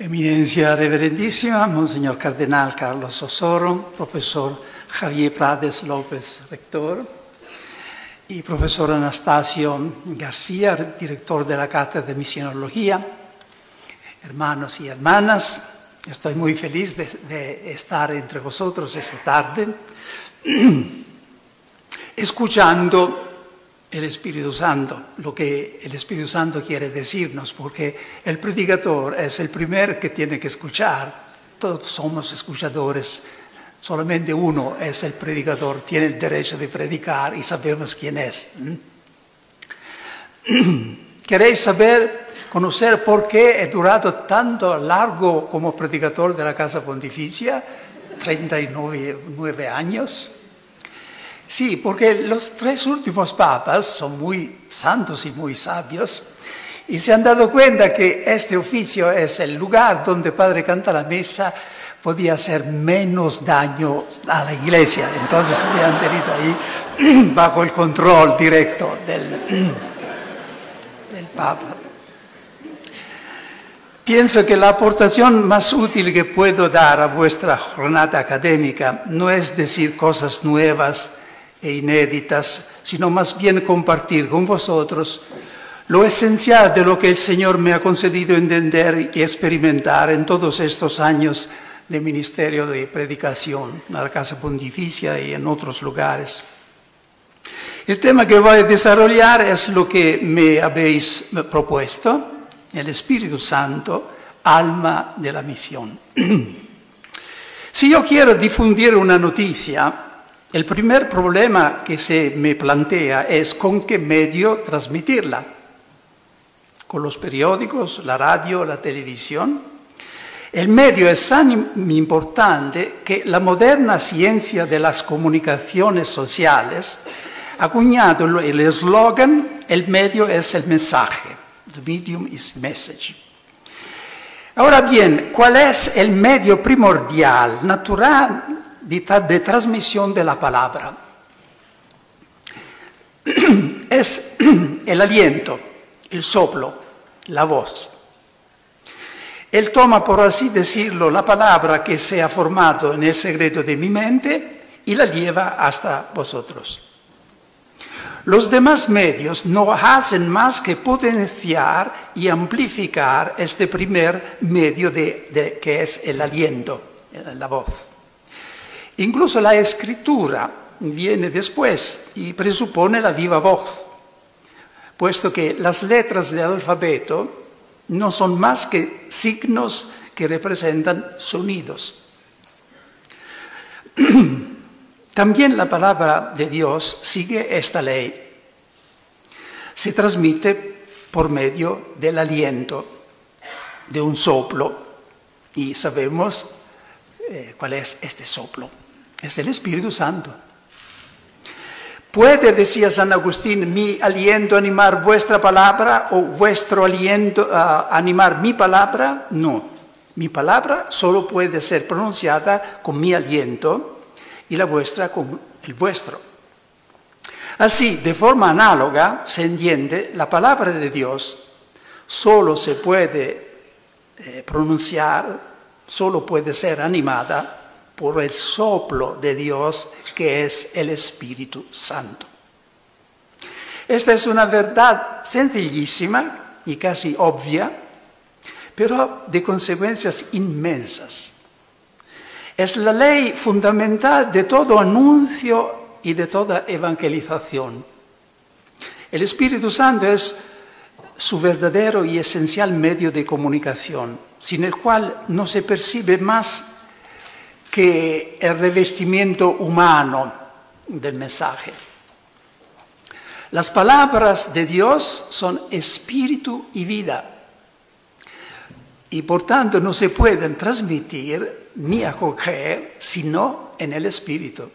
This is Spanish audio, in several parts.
Eminencia Reverendísima, Monseñor Cardenal Carlos Osoro, profesor Javier Prades López, rector, y profesor Anastasio García, director de la Cátedra de Misionología, hermanos y hermanas, estoy muy feliz de, de estar entre vosotros esta tarde, escuchando el Espíritu Santo, lo que el Espíritu Santo quiere decirnos, porque el predicador es el primero que tiene que escuchar. Todos somos escuchadores, solamente uno es el predicador, tiene el derecho de predicar y sabemos quién es. ¿Queréis saber, conocer por qué he durado tanto largo como predicador de la Casa Pontificia? 39 años. Sí, porque los tres últimos papas son muy santos y muy sabios y se han dado cuenta que este oficio es el lugar donde Padre canta la mesa podía hacer menos daño a la iglesia. Entonces se han tenido ahí bajo el control directo del Papa. Pienso que la aportación más útil que puedo dar a vuestra jornada académica no es decir cosas nuevas, e inéditas, sino más bien compartir con vosotros lo esencial de lo que el Señor me ha concedido entender y experimentar en todos estos años de ministerio de predicación en la Casa Pontificia y en otros lugares. El tema que voy a desarrollar es lo que me habéis propuesto, el Espíritu Santo, alma de la misión. si yo quiero difundir una noticia, el primer problema que se me plantea es con qué medio transmitirla. Con los periódicos, la radio, la televisión. El medio es tan importante que la moderna ciencia de las comunicaciones sociales ha acuñado el eslogan, el medio es el mensaje. The medium is message. Ahora bien, ¿cuál es el medio primordial, natural, de, transmisión de la palabra. Es el aliento, el soplo, la voz. Él toma, por así decirlo, la palabra que se ha formado en el secreto de mi mente y la lleva hasta vosotros. Los demás medios no hacen más que potenciar y amplificar este primer medio de, que es el aliento, la voz. Incluso la escritura viene después y presupone la viva voz, puesto que las letras del alfabeto no son más que signos que representan sonidos. También la palabra de Dios sigue esta ley. Se transmite por medio del aliento, de un soplo, y sabemos eh, cuál es este soplo. Es el Espíritu Santo. ¿Puede, decía San Agustín, mi aliento animar vuestra palabra o vuestro aliento ah, animar mi palabra? No. Mi palabra solo puede ser pronunciada con mi aliento y la vuestra con el vuestro. Así, de forma análoga, se entiende, la palabra de Dios solo se puede eh, pronunciar, solo puede ser animada por el soplo de Dios que es el Espíritu Santo. Esta es una verdad sencillísima y casi obvia, pero de consecuencias inmensas. Es la ley fundamental de todo anuncio y de toda evangelización. El Espíritu Santo es su verdadero y esencial medio de comunicación, sin el cual no se percibe más que el revestimiento humano del mensaje. Las palabras de Dios son espíritu y vida y por tanto no se pueden transmitir ni acoger sino en el espíritu.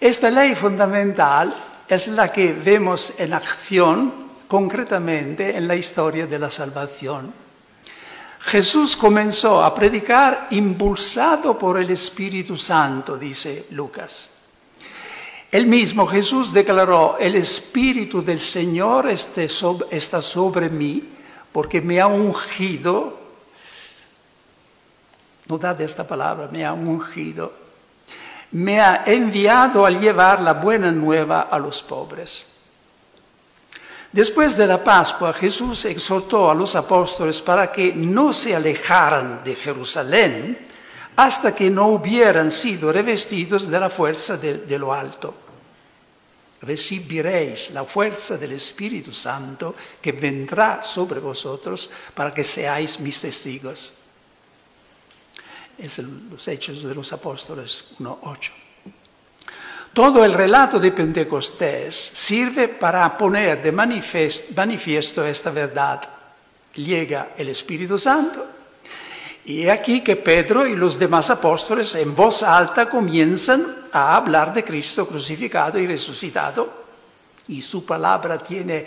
Esta ley fundamental es la que vemos en acción concretamente en la historia de la salvación Jesús comenzó a predicar impulsado por el Espíritu Santo, dice Lucas. El mismo Jesús declaró, el Espíritu del Señor está sobre mí porque me ha ungido notad esta palabra, me ha ungido, me ha enviado a llevar la buena nueva a los pobres. Después de la Pascua, Jesús exhortó a los apóstoles para que no se alejaran de Jerusalén hasta que no hubieran sido revestidos de la fuerza de, lo alto. Recibiréis la fuerza del Espíritu Santo que vendrá sobre vosotros para que seáis mis testigos. Es los Hechos de los Apóstoles 1.8. Todo el relato de Pentecostés sirve para poner de manifiesto esta verdad. Llega el Espíritu Santo y aquí que Pedro y los demás apóstoles en voz alta comienzan a hablar de Cristo crucificado y resucitado. Y su palabra tiene eh,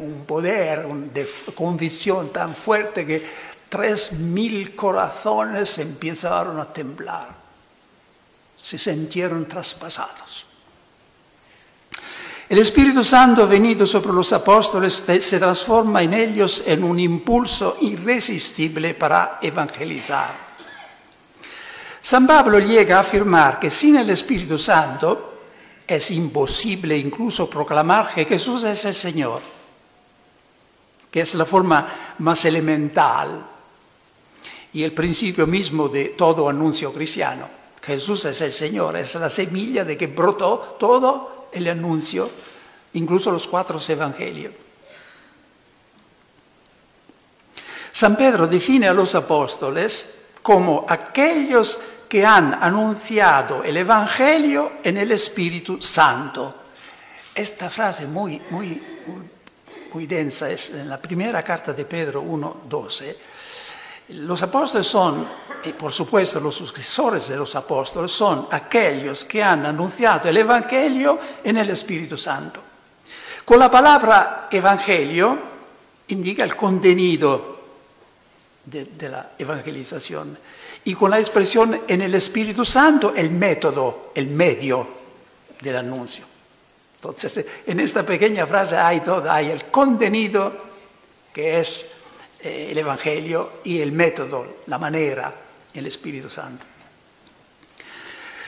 un poder de convicción tan fuerte que tres mil corazones empezaron a temblar se sintieron traspasados. El Espíritu Santo venido sobre los apóstoles se transforma en ellos en un impulso irresistible para evangelizar. San Pablo llega a afirmar que sin el Espíritu Santo es imposible incluso proclamar que Jesús es el Señor, que es la forma más elemental y el principio mismo de todo anuncio cristiano. Jesús es el Señor, es la semilla de que brotó todo el anuncio, incluso los cuatro evangelios. San Pedro define a los apóstoles como aquellos que han anunciado el Evangelio en el Espíritu Santo. Esta frase muy, muy, muy densa es en la primera carta de Pedro 1.12 los apóstoles son, y por supuesto los sucesores de los apóstoles, son aquellos que han anunciado el Evangelio en el Espíritu Santo. Con la palabra Evangelio indica el contenido de, la evangelización y con la expresión en el Espíritu Santo el método, el medio del anuncio. Entonces, en esta pequeña frase hay todo, hay el contenido que es eh, el Evangelio y el método, la manera, el Espíritu Santo.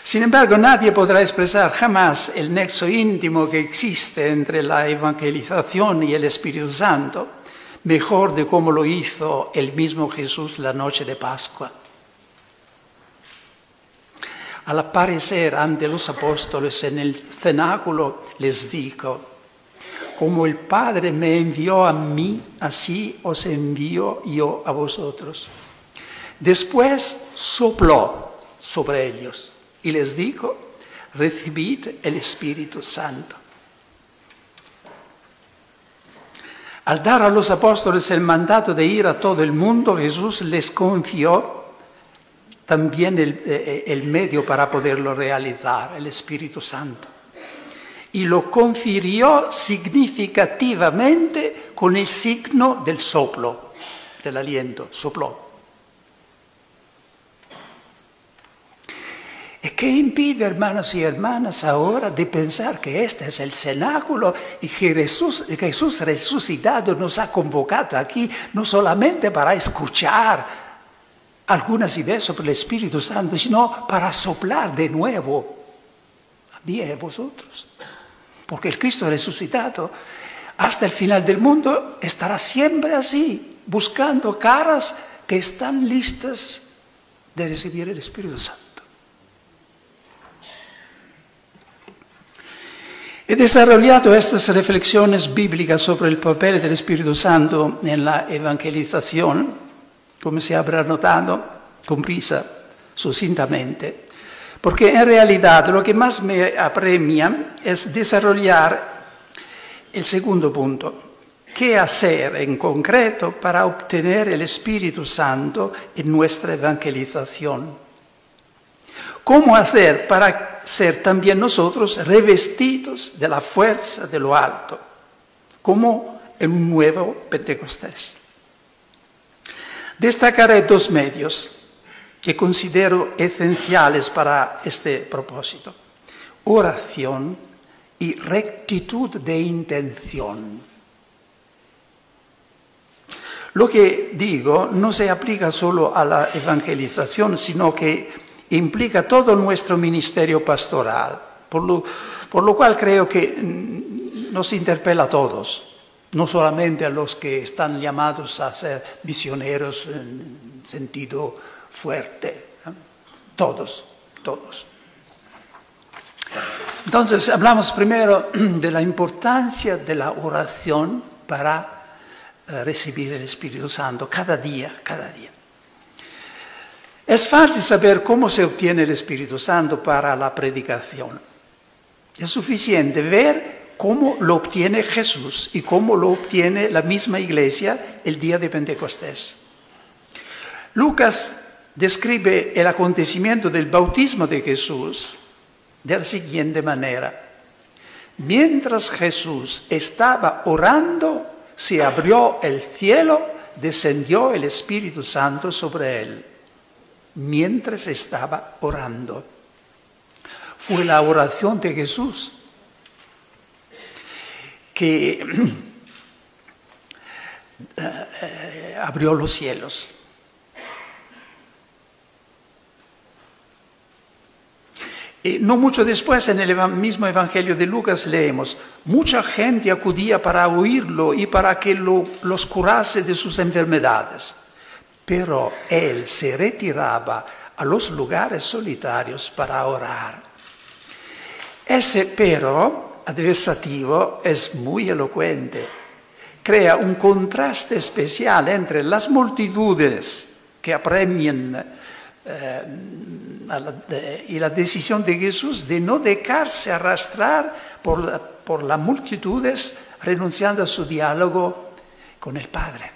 Sin embargo, nadie podrá expresar jamás el nexo íntimo que existe entre la evangelización y el Espíritu Santo, mejor de cómo lo hizo el mismo Jesús la noche de Pascua. Al aparecer ante los apóstoles en el cenáculo, les dijo, como el Padre me envió a mí, así os envío yo a vosotros. Después sopló sobre ellos y les dijo, recibid el Espíritu Santo. Al dar a los apóstoles el mandato de ir a todo el mundo, Jesús les confió también el, eh, el medio para poderlo realizar, el Espíritu Santo y lo confirió significativamente con el signo del soplo, del aliento, sopló. ¿Y qué impide, hermanos y hermanas, ahora de pensar que este es el cenáculo y que Jesús, resucitado nos ha convocado aquí no solamente para escuchar algunas ideas sobre el Espíritu Santo, sino para soplar de nuevo a mí y a vosotros? Porque el Cristo resucitado hasta el final del mundo estará siempre así, buscando caras que están listas de recibir el Espíritu Santo. He desarrollado estas reflexiones bíblicas sobre el papel del Espíritu Santo en la evangelización, como se habrá notado, con prisa, sucintamente, porque en realidad lo que más me apremia es desarrollar el segundo punto. ¿Qué hacer en concreto para obtener el Espíritu Santo en nuestra evangelización? ¿Cómo hacer para ser también nosotros revestidos de la fuerza de lo alto, como en un nuevo Pentecostés? Destacaré dos medios que considero esenciales para este propósito. Oración y rectitud de intención. Lo que digo no se aplica solo a la evangelización, sino que implica todo nuestro ministerio pastoral, por lo, cual creo que nos interpela a todos, no solamente a los que están llamados a ser misioneros en sentido fuerte, todos, todos. Entonces, hablamos primero de la importancia de la oración para eh, recibir el Espíritu Santo cada día, cada día. Es fácil saber cómo se obtiene el Espíritu Santo para la predicación. Es suficiente ver cómo lo obtiene Jesús y cómo lo obtiene la misma iglesia el día de Pentecostés. Lucas describe el acontecimiento del bautismo de Jesús de la siguiente manera. Mientras Jesús estaba orando, se abrió el cielo, descendió el Espíritu Santo sobre él, mientras estaba orando. Fue la oración de Jesús que eh, abrió los cielos. No mucho después, en el mismo Evangelio de Lucas, leemos, mucha gente acudía para oírlo y para que lo, los curase de sus enfermedades, pero él se retiraba a los lugares solitarios para orar. Ese pero adversativo es muy elocuente. Crea un contraste especial entre las multitudes que apremian eh, y la decisión de Jesús de no dejarse arrastrar por, por las multitudes, renunciando a su diálogo con el Padre.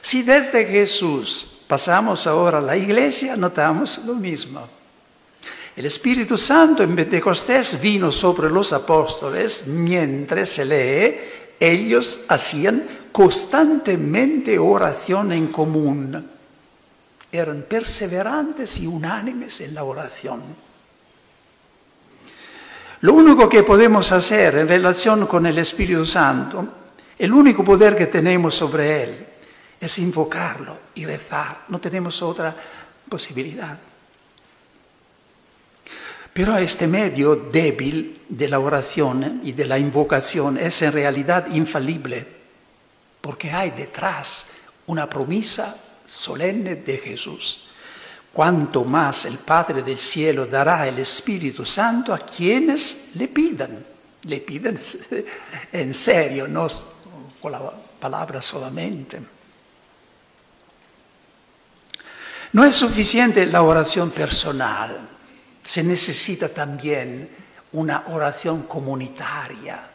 Si desde Jesús pasamos ahora a la iglesia, notamos lo mismo. El Espíritu Santo en Pentecostés vino sobre los apóstoles mientras se lee, ellos hacían constantemente oración en común eran perseverantes y unánimes en la oración. Lo único que podemos hacer en relación con el Espíritu Santo, el único poder que tenemos sobre Él, es invocarlo y rezar. No tenemos otra posibilidad. Pero este medio débil de la oración y de la invocación es en realidad infalible, porque hay detrás una promesa solemne de Jesús. Cuanto más el Padre del cielo dará el Espíritu Santo a quienes le pidan. Le pidan en serio, no con la palabra solamente. No es suficiente la oración personal, se necesita también una oración comunitaria.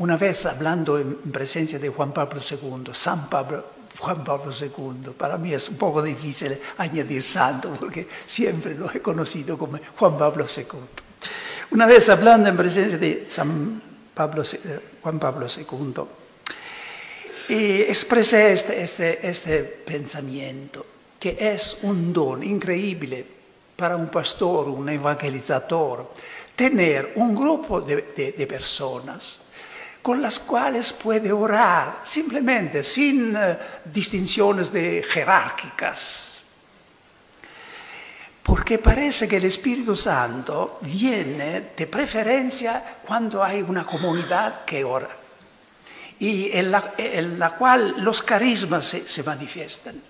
Una vez hablando en presencia de Juan Pablo II, San Pablo Juan Pablo II. Para mí es un poco difícil añadir santo porque siempre lo he conocido como Juan Pablo II. Una vez hablando en presencia de San Pablo, eh, Juan Pablo II, expresé este, este, este, pensamiento, que es un don increíble para un pastor, un evangelizador, tener un grupo de personas con las cuales puede orar, simplemente, sin uh, distinciones de jerárquicas. Porque parece que el Espíritu Santo viene de preferencia cuando hay una comunidad que ora y en la, en la cual los carismas se, se manifiestan.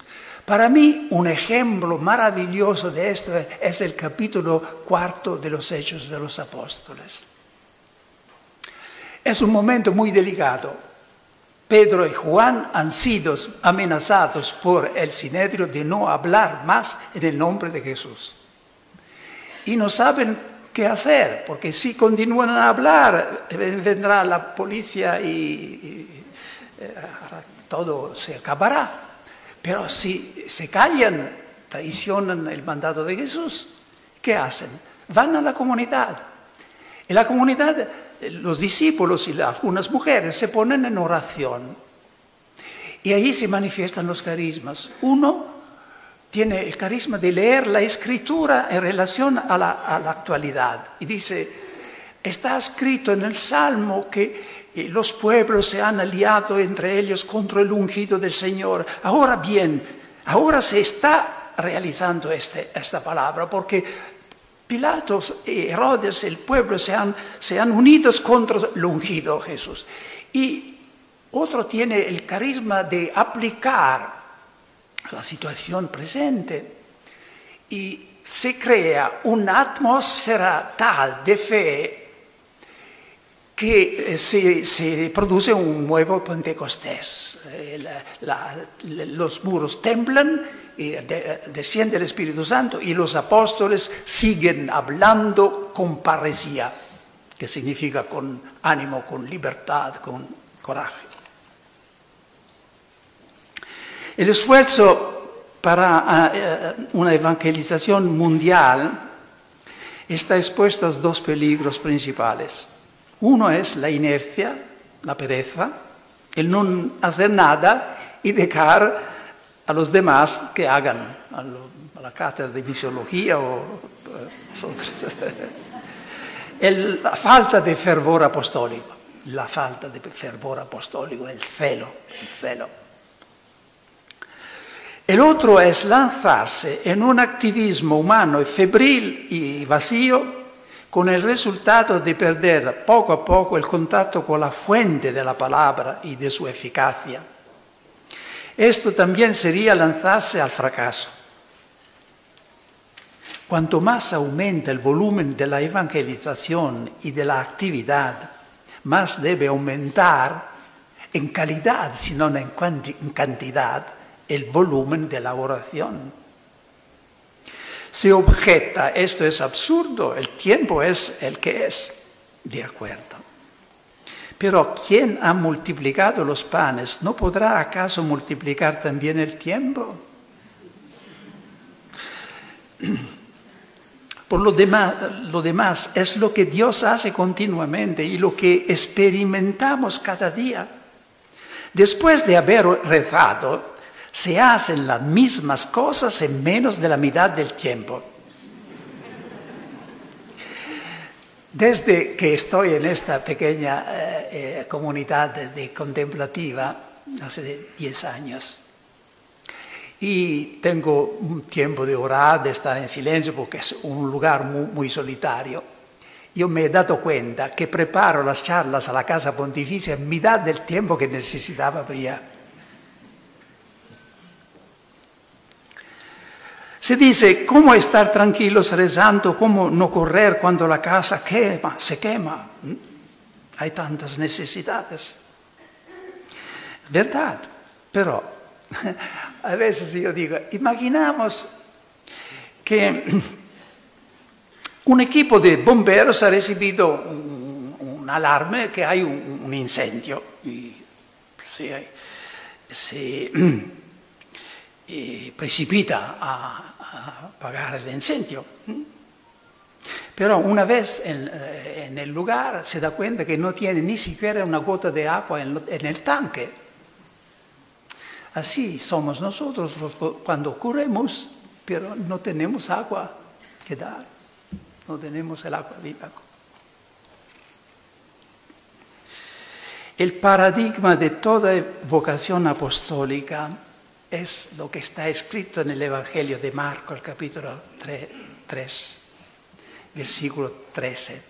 Para mí un ejemplo maravilloso de esto es el capítulo cuarto de los Hechos de los Apóstoles. Es un momento muy delicado. Pedro y Juan han sido amenazados por el Sinedrio de no hablar más en el nombre de Jesús. Y no saben qué hacer, porque si continúan a hablar, vendrá la policía y, eh, todo se acabará. Pero si se callan, traicionan el mandato de Jesús, ¿qué hacen? Van a la comunidad. Y la comunidad los discípulos y algunas mujeres se ponen en oración. Y ahí se manifiestan los carismas. Uno tiene el carisma de leer la escritura en relación a la, actualidad. Y dice, está escrito en el Salmo que eh, los pueblos se han aliado entre ellos contra el ungido del Señor. Ahora bien, ahora se está realizando este, esta palabra porque Pilatos y Herodes, el pueblo, se han, se han unidos contra el ungido Jesús. Y otro tiene el carisma de aplicar la situación presente y se crea una atmósfera tal de fe que eh, se, produce un nuevo Pentecostés. Eh, los muros temblan, desciende el Espíritu Santo y los apóstoles siguen hablando con parecía, que significa con ánimo, con libertad, con coraje. El esfuerzo para eh, una evangelización mundial está expuesto a dos peligros principales. Uno es la inercia, la pereza, el no hacer nada y dejar a los demás que hagan, a, la cátedra de fisiología o... Eh, la falta de fervor apostólico, la falta de fervor apostólico, el celo, el celo. El otro es lanzarse en un activismo humano febril y vacío con el resultado de perder poco a poco el contacto con la fuente de la palabra y de su eficacia. Esto también sería lanzarse al fracaso. Cuanto más aumenta el volumen de la evangelización y de la actividad, más debe aumentar en calidad, si no en cantidad, el volumen de la oración. Se objeta, esto es absurdo, el tiempo es el que es, de acuerdo. Pero quien ha multiplicado los panes, ¿no podrá acaso multiplicar también el tiempo? Por lo demás, lo demás es lo que Dios hace continuamente y lo que experimentamos cada día. Después de haber rezado, se hacen las mismas cosas en menos de la mitad del tiempo. Desde que estoy en esta pequeña eh, eh, comunidad de, contemplativa, hace 10 años, y tengo un tiempo de orar, de estar en silencio, porque es un lugar muy, solitario, yo me he dado cuenta que preparo las charlas a la Casa Pontificia mitad del tiempo que necesitaba para Se dice, ¿cómo estar tranquilos rezando? ¿Cómo no correr cuando la casa quema, se quema? ¿Mm? Hay tantas necesidades. Verdad, pero a veces yo digo, imaginamos que un equipo de bomberos ha recibido un, un alarme que hay un, incendio y se precipita a, apagar el incendio. Pero una vez eh, en, el lugar se da cuenta que no tiene ni siquiera una gota de agua en, el tanque. Así somos nosotros cuando corremos, pero no tenemos agua que dar, no tenemos el agua viva. El paradigma de toda vocación apostólica es lo que está escrito en el Evangelio de Marco, el capítulo 3, versículo 13.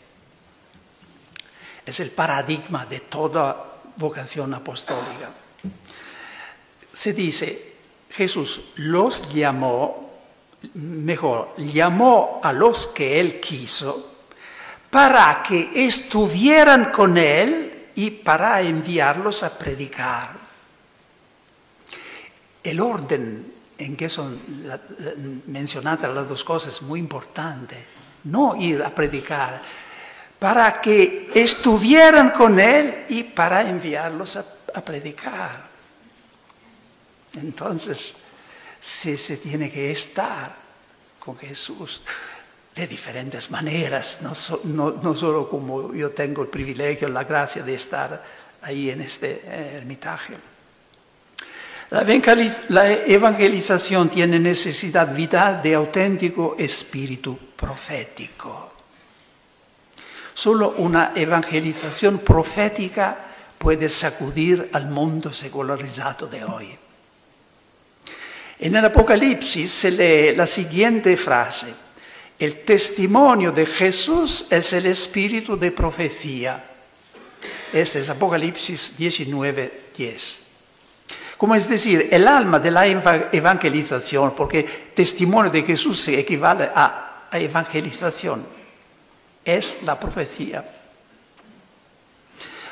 Es el paradigma de toda vocación apostólica. Se dice, Jesús los llamó, mejor, llamó a los que él quiso para que estuvieran con él y para enviarlos a predicar el orden en que son mencionadas las dos cosas es muy importante. No ir a predicar, para que estuvieran con Él y para enviarlos a, predicar. Entonces, se, se tiene que estar con Jesús de diferentes maneras, no, solo como yo tengo el privilegio, la gracia de estar ahí en este eh, ermitaje. La evangelización tiene necesidad vital de auténtico espíritu profético. Solo una evangelización profética puede sacudir al mundo secularizado de hoy. En el Apocalipsis se lee la siguiente frase. El testimonio de Jesús es el espíritu de profecía. Este es Apocalipsis 19, 10. Como es decir, el alma de la evangelización, porque testimonio de Jesús se equivale a, evangelización, es la profecía.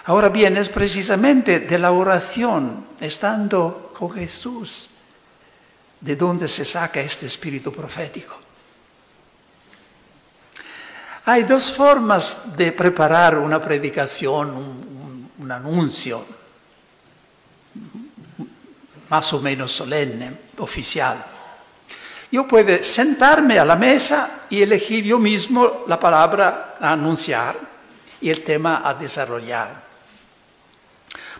Ahora bien, es precisamente de la oración, estando con Jesús, de donde se saca este espíritu profético. Hay dos formas de preparar una predicación, un, un, un anuncio, más o menos solemne, oficial. Yo puedo sentarme a la mesa y elegir yo mismo la palabra a anunciar y el tema a desarrollar,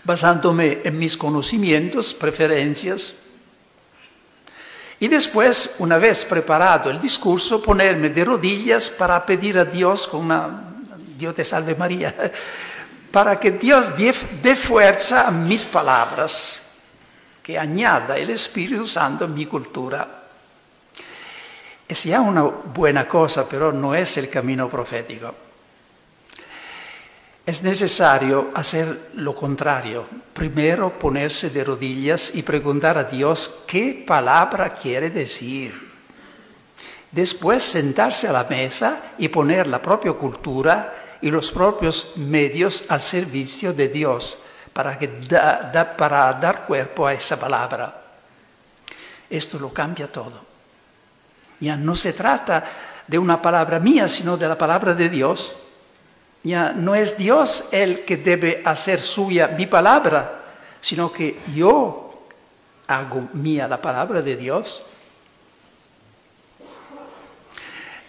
basándome en mis conocimientos, preferencias, y después, una vez preparado el discurso, ponerme de rodillas para pedir a Dios con una, Dios te salve María, para que Dios dé fuerza a mis palabras, que añada el Espíritu Santo a mi cultura. Es ya una buena cosa, pero no es el camino profético. Es necesario hacer lo contrario. Primero ponerse de rodillas y preguntar a Dios qué palabra quiere decir. Después sentarse a la mesa y poner la propia cultura y los propios medios al servicio de Dios para, que da, para dar cuerpo a esa palabra. Esto lo cambia todo. Ya no se trata de una palabra mía, sino de la palabra de Dios ya no es Dios el que debe hacer suya mi palabra, sino que yo hago mía la palabra de Dios.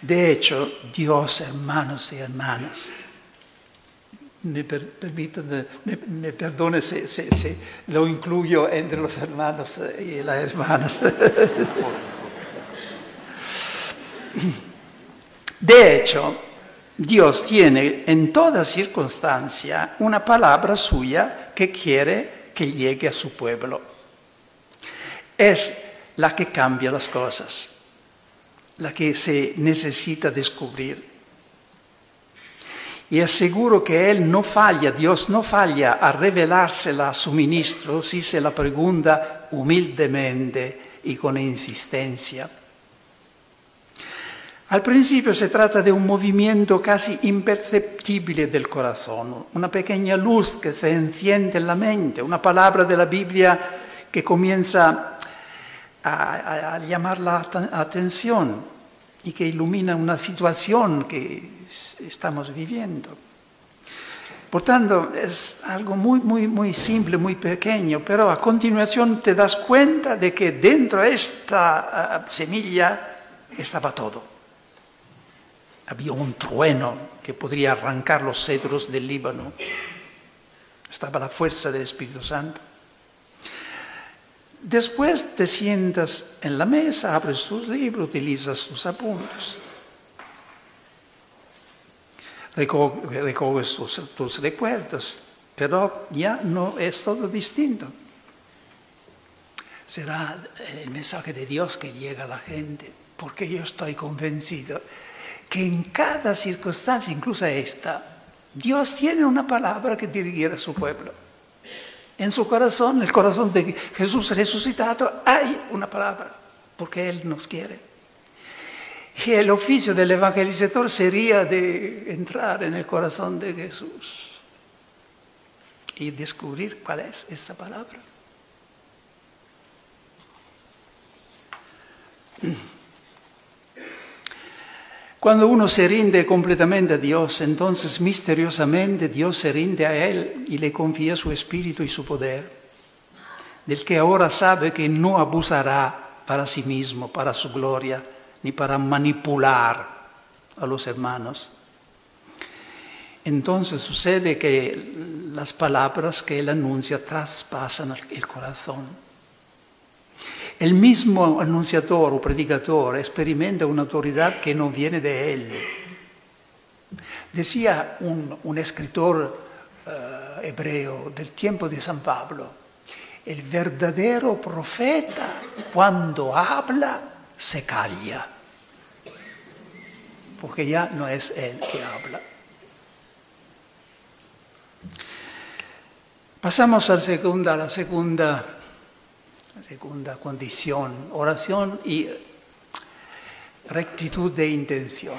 De hecho, Dios, hermanos y hermanas, me, per, me, me perdone si, si, si, lo incluyo entre los hermanos y las hermanas. De hecho, Dios tiene en toda circunstancia una palabra suya que quiere que llegue a su pueblo. Es la que cambia las cosas, la que se necesita descubrir. Y aseguro que Él no falla, Dios no falla a revelársela a su ministro si se la pregunta humildemente y con insistencia. Al principio se trata de un movimiento casi imperceptible del corazón, una pequeña luz que se enciende en la mente, una palabra de la Biblia que comienza a, llamar la atención y que ilumina una situación que estamos viviendo. Por tanto, es algo muy, muy, muy simple, muy pequeño, pero a continuación te das cuenta de que dentro de esta uh, semilla estaba todo. Había un trueno que podría arrancar los cedros del Líbano. Estaba la fuerza del Espíritu Santo. Después te sientas en la mesa, abres tus libros, utilizas tus apuntes. Recoges tus, recuerdos, pero ya no es todo distinto. Será el mensaje de Dios que llega a la gente, porque yo estoy convencido que en cada circunstancia, incluso esta, Dios tiene una palabra que dirigir a su pueblo. En su corazón, el corazón de Jesús resucitado, hay una palabra, porque Él nos quiere. Y el oficio del evangelizador sería de entrar en el corazón de Jesús y descubrir cuál es esa palabra. Cuando uno se rinde completamente a Dios, entonces misteriosamente Dios se rinde a Él y le confía su espíritu y su poder, del que ahora sabe que no abusará para sí mismo, para su gloria, ni para manipular a los hermanos. Entonces sucede que las palabras que Él anuncia traspasan el corazón el mismo anunciador o predicador experimenta una autoridad que no viene de él. Decía un, escritor uh, hebreo del tiempo de San Pablo. El verdadero profeta cuando habla se calla, porque ya no es él que habla. Pasamos a la segunda, segunda condición, oración y rectitud de intención.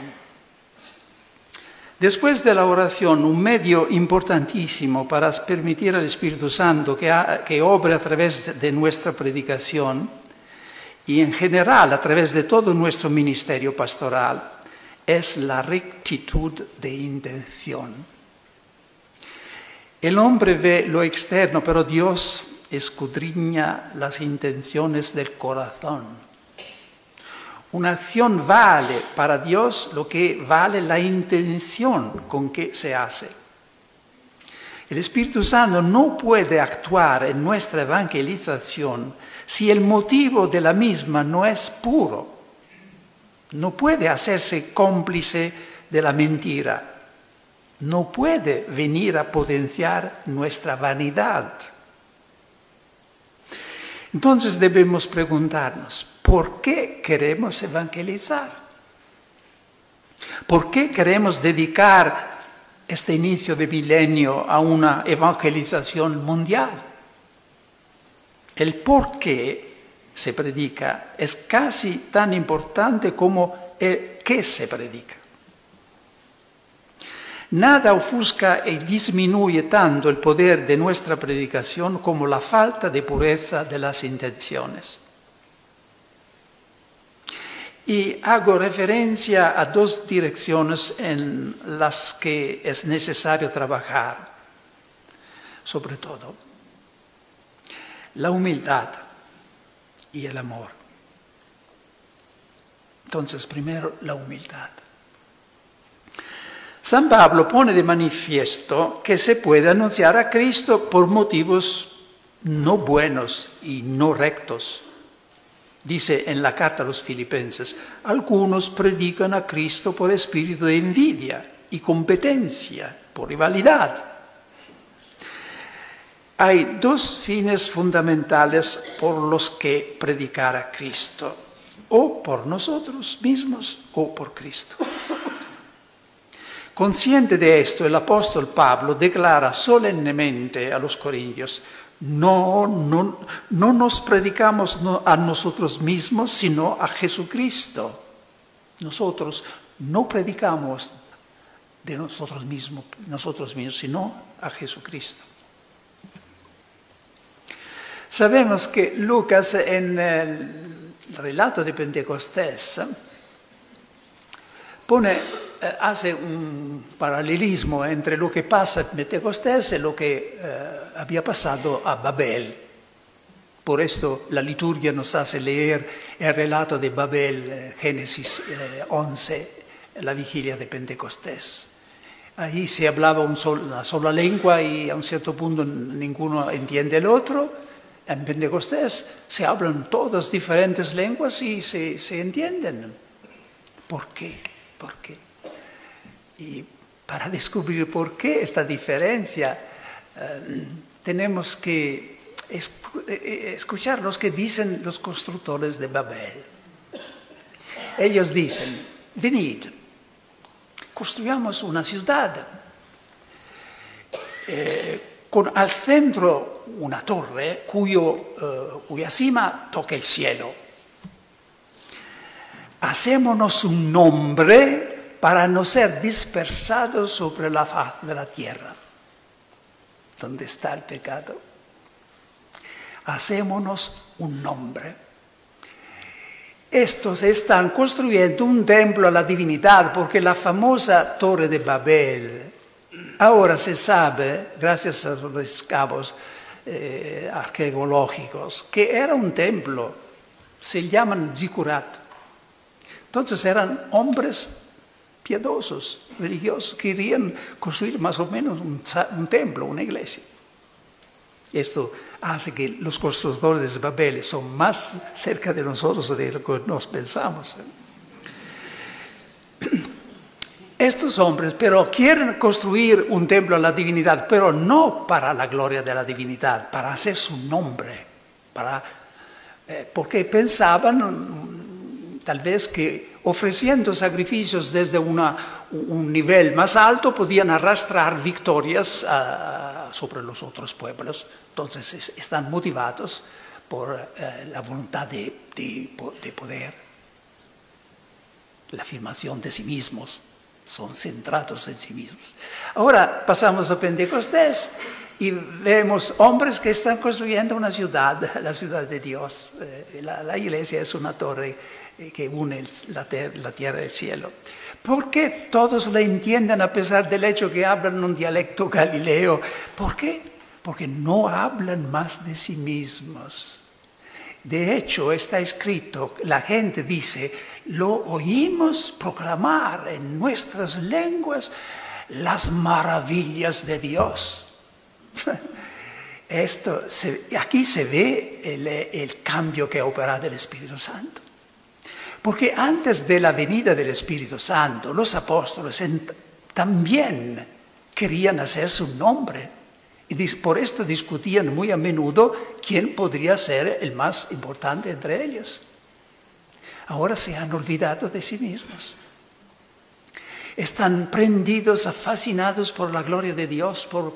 Después de la oración, un medio importantísimo para permitir al Espíritu Santo que, que obre a través de nuestra predicación y en general a través de todo nuestro ministerio pastoral es la rectitud de intención. El hombre ve lo externo, pero Dios escudriña las intenciones del corazón. Una acción vale para Dios lo que vale la intención con que se hace. El Espíritu Santo no puede actuar en nuestra evangelización si el motivo de la misma no es puro. No puede hacerse cómplice de la mentira. No puede venir a potenciar nuestra vanidad. Entonces debemos preguntarnos, ¿por qué queremos evangelizar? ¿Por qué queremos dedicar este inicio de milenio a una evangelización mundial? El por qué se predica es casi tan importante como el qué se predica. Nada ofusca y disminuye tanto el poder de nuestra predicación como la falta de pureza de las intenciones. Y hago referencia a dos direcciones en las que es necesario trabajar, sobre todo. La humildad y el amor. Entonces, primero la humildad. San Pablo pone de manifiesto que se puede anunciar a Cristo por motivos no buenos y no rectos. Dice en la carta a los filipenses, algunos predican a Cristo por espíritu de envidia y competencia, por rivalidad. Hay dos fines fundamentales por los que predicar a Cristo, o por nosotros mismos o por Cristo. Consciente de esto, el apóstol Pablo declara solemnemente a los corintios, no, no, no nos predicamos a nosotros mismos, sino a Jesucristo. Nosotros no predicamos de nosotros mismos, nosotros mismos, sino a Jesucristo. Sabemos que Lucas en el relato de Pentecostés pone eh, hace un paralelismo entre lo que pasa en Pentecostés y lo que eh, había pasado a Babel. Por esto la liturgia nos hace leer el relato de Babel, eh, Génesis 11, la vigilia de Pentecostés. Ahí se hablaba una sola lengua y a un cierto punto ninguno entiende el otro. En Pentecostés se hablan todas diferentes lenguas y se, se entienden. ¿Por qué? ¿Por qué? Y para descubrir por qué esta diferencia, eh, tenemos que eh, escuchar lo que dicen los constructores de Babel. Ellos dicen, venid, construyamos una ciudad eh, con al centro una torre cuyo, cuya cima toca el cielo. Hacémonos un nombre para no ser dispersados sobre la faz de la tierra. ¿Dónde está el pecado? Hacémonos un nombre. Estos están construyendo un templo a la divinidad porque la famosa torre de Babel, ahora se sabe, gracias a los excavos eh, arqueológicos, que era un templo, se llaman zikurat. Entonces eran hombres piadosos, religiosos, querían construir más o menos un, templo, una iglesia. Esto hace que los constructores de Babel son más cerca de nosotros de lo que nos pensamos. Estos hombres, pero quieren construir un templo a la divinidad, pero no para la gloria de la divinidad, para hacer su nombre, para, eh, porque pensaban mm, tal vez que ofreciendo sacrificios desde un nivel más alto podían arrastrar victorias uh, sobre los otros pueblos. Entonces es, están motivados por uh, la voluntad de poder, la afirmación de sí mismos son centrados en sí mismos. Ahora pasamos a Pentecostés y vemos hombres que están construyendo una ciudad, la ciudad de Dios. Eh, la, iglesia es una torre eh, que une la, la tierra y el cielo. ¿Por qué todos la entienden a pesar del hecho que hablan un dialecto galileo? ¿Por qué? Porque no hablan más de sí mismos. De hecho, está escrito, la gente dice, lo oímos proclamar en nuestras lenguas las maravillas de Dios. Esto aquí se ve el cambio que ha operado el Espíritu Santo. Porque antes de la venida del Espíritu Santo, los apóstoles también querían hacer su nombre. Y por esto discutían muy a menudo quién podría ser el más importante entre ellos ahora se han olvidado de sí mismos. Están prendidos, fascinados por la gloria de Dios, por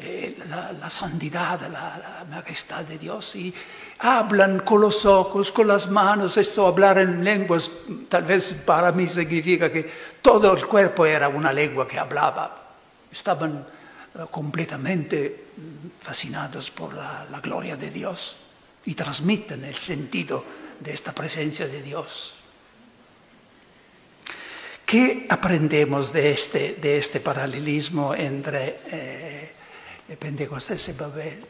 eh, la, santidad, la, majestad de Dios y hablan con los ojos, con las manos. Esto hablar en lenguas tal vez para mí significa que todo el cuerpo era una lengua que hablaba. Estaban eh, completamente mm, fascinados por la gloria de Dios y transmiten el sentido de esta presencia de Dios. ¿Qué aprendemos de este, de este paralelismo entre eh, Pentecostés y Babel?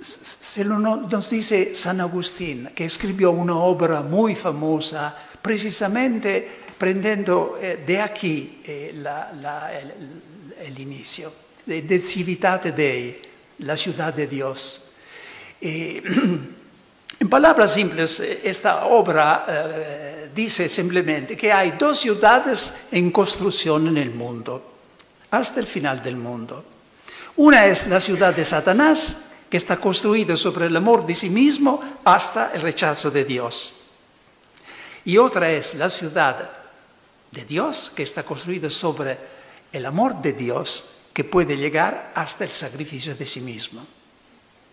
Se lo nos dice San Agustín, que escribió una obra muy famosa, precisamente prendendo eh, de aquí eh, el, inicio, de, de Civitate Dei, la ciudad de Dios. En palabras simples, eh, esta obra eh, dice simplemente que hay dos ciudades en construcción en el mundo, hasta el final del mundo. Una es la ciudad de Satanás, que está construida sobre el amor de sí mismo hasta el rechazo de Dios. Y otra es la ciudad de Dios, que está construida sobre el amor de Dios, que puede llegar hasta el sacrificio de sí mismo.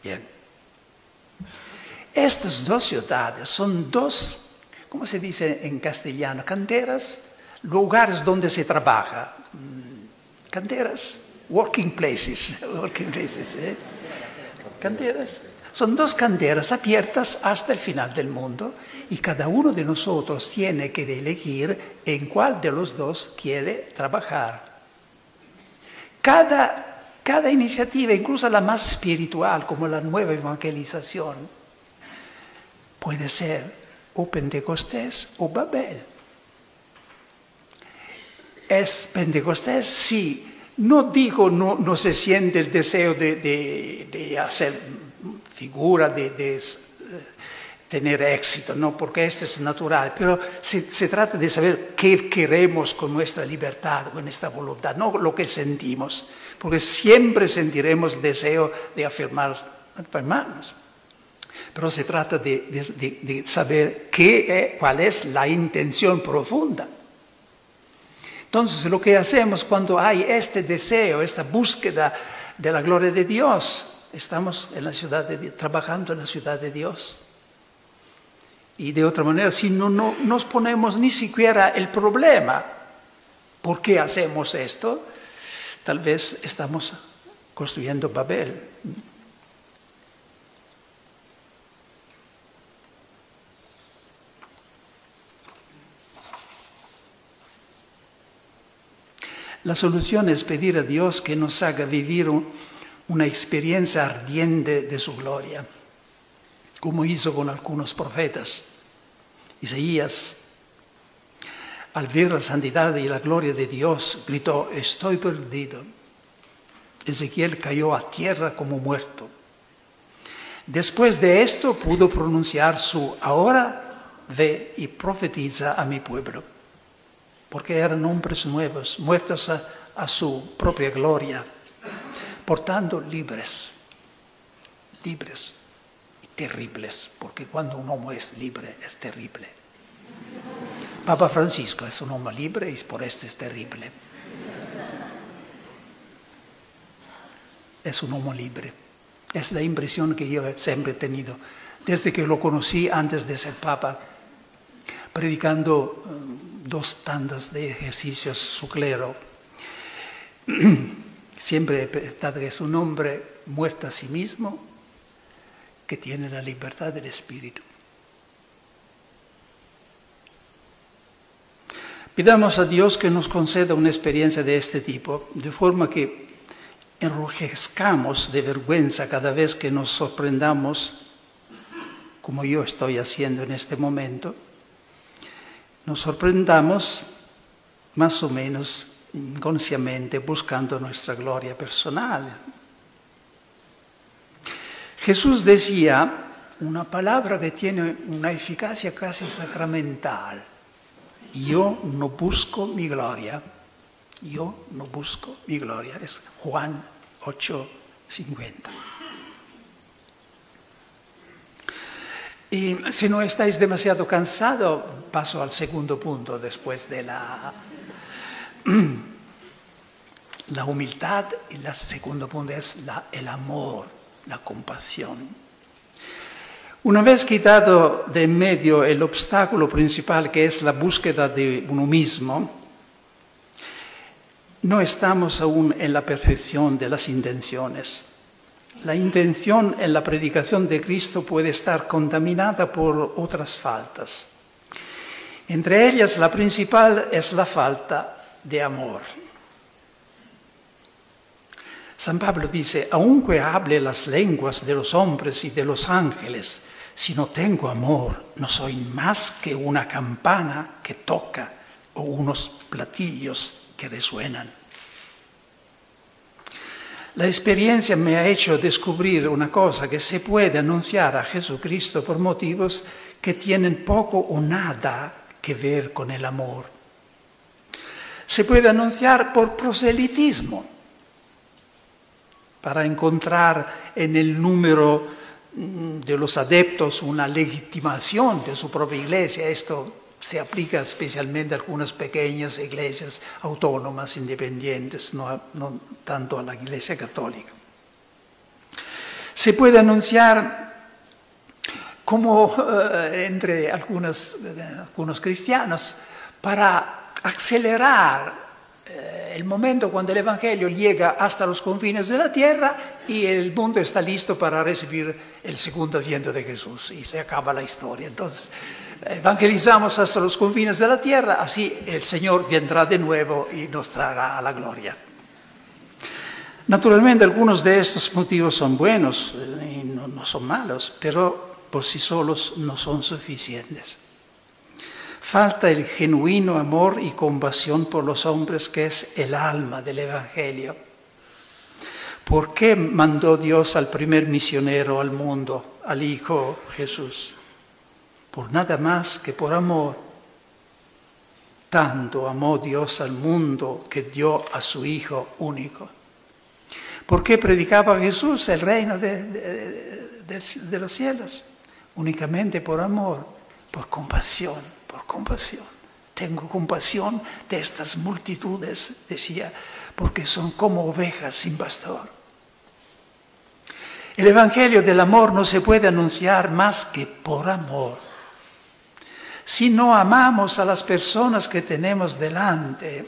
Bien. Estas dos ciudades son dos, ¿cómo se dice en castellano? Canteras, lugares donde se trabaja. Mm, canteras, working places, working places, ¿eh? Canteras. Son dos canteras abiertas hasta el final del mundo y cada uno de nosotros tiene que elegir en cuál de los dos quiere trabajar. Cada, cada iniciativa, incluso la más espiritual, como la nueva evangelización, puede ser o Pentecostés o Babel. ¿Es Pentecostés? Sí. No digo, no, no se siente el deseo de, de, de hacer figura, de, de, tener éxito, no, porque esto es natural, pero se, se, trata de saber qué queremos con nuestra libertad, con esta voluntad, no lo que sentimos, porque siempre sentiremos deseo de afirmar, afirmarnos pero se trata de, saber qué es, cuál es la intención profunda. Entonces, lo que hacemos cuando hay este deseo, esta búsqueda de la gloria de Dios, estamos en la ciudad de Dios, trabajando en la ciudad de Dios. Y de otra manera, si no nos ponemos ni siquiera el problema, ¿por qué hacemos esto? Tal vez estamos construyendo Babel. La solución es pedir a Dios que nos haga vivir una experiencia ardiente de su gloria, como hizo con algunos profetas. Isaías, al ver la santidad y la gloria de Dios, gritó, estoy perdido. Ezequiel cayó a tierra como muerto. Después de esto pudo pronunciar su ahora ve y profetiza a mi pueblo. Porque eran hombres nuevos, muertos a, su propia gloria, portando libres, libres y terribles, porque cuando un hombre es libre es terrible. Papa Francisco es un hombre libre y por esto es terrible. Es un hombre libre. Es la impresión que yo siempre he tenido desde que lo conocí antes de ser papa, predicando um, dos tandas de ejercicios su clero. Siempre es un hombre muerto a sí mismo que tiene la libertad del espíritu. Pidamos a Dios que nos conceda una experiencia de este tipo, de forma que enrojezcamos de vergüenza cada vez que nos sorprendamos, como yo estoy haciendo en este momento, nos sorprendamos más o menos inconscientemente buscando nuestra gloria personal. Jesús decía una palabra que tiene una eficacia casi sacramental yo no busco mi gloria, yo no busco mi gloria. Es Juan 8, Y si no estáis demasiado cansado, paso al segundo punto después de la, la humildad y el segundo punto es el amor, la compasión. Una vez quitado de en medio el obstáculo principal que es la búsqueda de uno mismo, no estamos aún en la perfección de las intenciones. La intención en la predicación de Cristo puede estar contaminada por otras faltas. Entre ellas, la principal es la falta de amor. San Pablo dice, aunque hable las lenguas de los hombres y de los ángeles, si no tengo amor, no soy más que una campana que toca o unos platillos que resuenan. La experiencia me ha hecho descubrir una cosa, que se puede anunciar a Jesucristo por motivos que tienen poco o nada que ver con el amor. Se puede anunciar por proselitismo, para encontrar en el número Mm, de los adeptos una legitimación de su propia iglesia. Esto se aplica especialmente a algunas pequeñas iglesias autónomas, independientes, no, tanto a la iglesia católica. Se puede anunciar como eh, entre algunos, cristianos para acelerar eh, el momento cuando el Evangelio llega hasta los confines de la tierra y el mundo está listo para recibir el segundo viento de Jesús y se acaba la historia. Entonces, evangelizamos hasta los confines de la tierra, así el Señor vendrá de nuevo y nos traerá a la gloria. Naturalmente algunos de estos motivos son buenos eh, y no, no son malos, pero por sí solos no son suficientes. Falta el genuino amor y compasión por los hombres que es el alma del Evangelio. ¿Por qué mandó Dios al primer misionero al mundo, al Hijo Jesús? Por nada más que por amor. Tanto amó Dios al mundo que dio a su Hijo único. ¿Por qué predicaba Jesús el reino de, de los cielos? Únicamente por amor, por compasión por compasión. Tengo compasión de estas multitudes, decía, porque son como ovejas sin pastor. El Evangelio del amor no se puede anunciar más que por amor. Si no amamos a las personas que tenemos delante,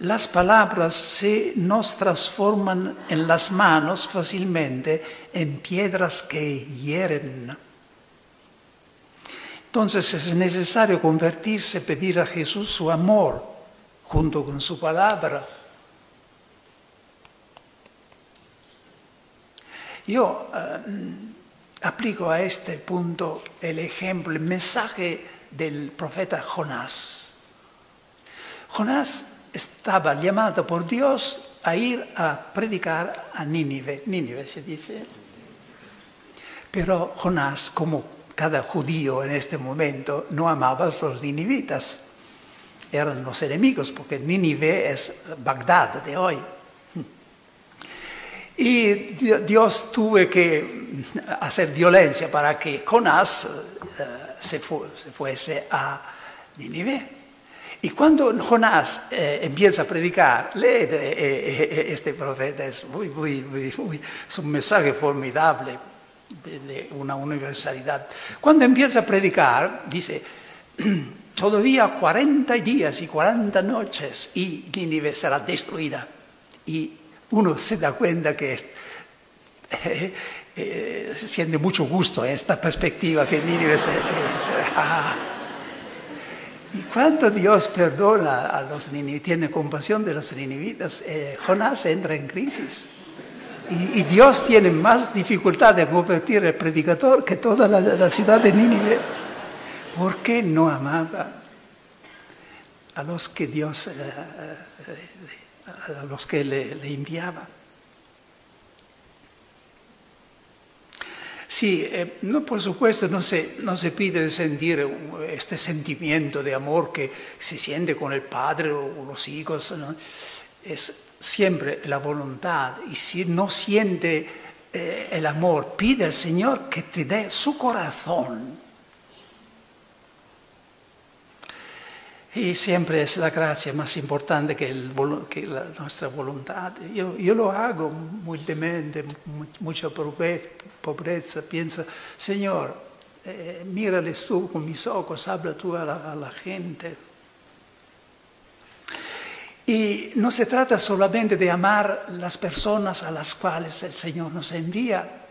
las palabras se nos transforman en las manos fácilmente en piedras que hieren. Entonces es necesario convertirse, pedir a Jesús su amor junto con su palabra. Yo eh, aplico a este punto el ejemplo, el mensaje del profeta Jonás. Jonás estaba llamado por Dios a ir a predicar a Nínive, Nínive se dice. Pero Jonás, como cada judío en este momento no amaba a los ninivitas. eran los enemigos, porque Nínive es Bagdad de hoy. Y Dios tuvo que hacer violencia para que Jonás eh, se, fuese a Nínive. Y cuando Jonás eh, empieza a predicar, lee eh, este profeta, es, un mensaje formidable de una universalidad. Cuando empieza a predicar, dice, todavía 40 días y 40 noches y Nínive será destruida. Y uno se da cuenta que eh, eh, siente mucho gusto esta perspectiva que Nínive se, Y cuando Dios perdona a los ninivitas, tiene compasión de los ninivitas, eh, Jonás entra en crisis. Y, Dios tiene más dificultad de convertir el predicador que toda la, ciudad de Nínive. ¿Por qué no amaba a los que Dios a los que le, enviaba. Sí, eh, no, por supuesto no se, no se pide sentir este sentimiento de amor que se siente con el padre o los hijos, es siempre la voluntad. Y si no siente eh, el amor, pide al Señor que te dé su corazón Y siempre es la gracia más importante que, nuestra voluntad. Yo, lo hago humildemente, mucha pobreza. Pienso, Señor, eh, mírales tú con mis ojos, habla tú a la, a la gente. Y no se trata solamente de amar las personas a las cuales el Señor nos envía,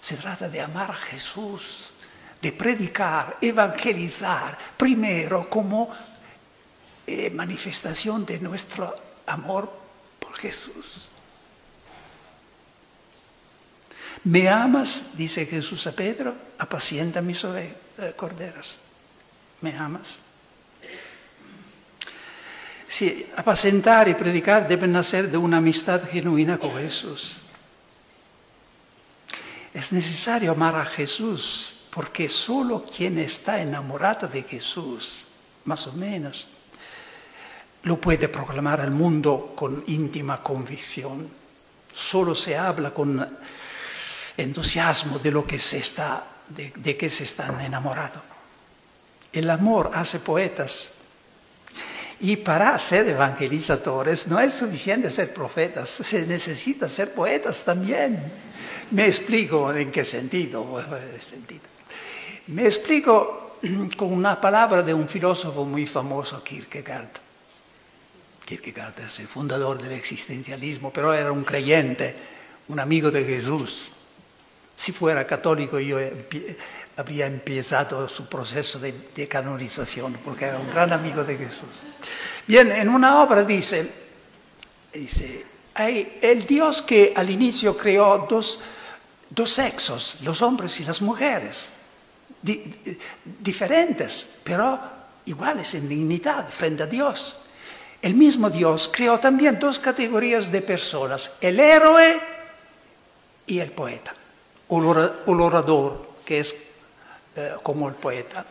se trata de amar a Jesús, de predicar, evangelizar, primero como eh, manifestación de nuestro amor por Jesús. ¿Me amas? Dice Jesús a Pedro, apacienta mis eh, corderas. ¿Me amas? Sí, apacentar y predicar deben nacer de una amistad genuina con Jesús. Es necesario amar a Jesús porque solo quien está enamorado de Jesús, más o menos, lo puede proclamar al mundo con íntima convicción. Solo se habla con entusiasmo de lo que se está, de, que se están enamorados. El amor hace poetas. Y para ser evangelizadores no es suficiente ser profetas, se necesita ser poetas también. Me explico en qué sentido. Me explico con una palabra de un filósofo muy famoso, Kierkegaard. Kierkegaard es el fundador del existencialismo, pero era un creyente, un amigo de Jesús. Si fuera católico yo habría empezado su proceso de, canonización, porque era un gran amigo de Jesús. Bien, en una obra dice, dice el Dios que al inicio creó dos, dos sexos, los hombres y las mujeres, diferentes, pero iguales en dignidad frente a Dios el mismo Dios creó también dos categorías de personas, el héroe y el poeta, el orador, que es eh, como el poeta.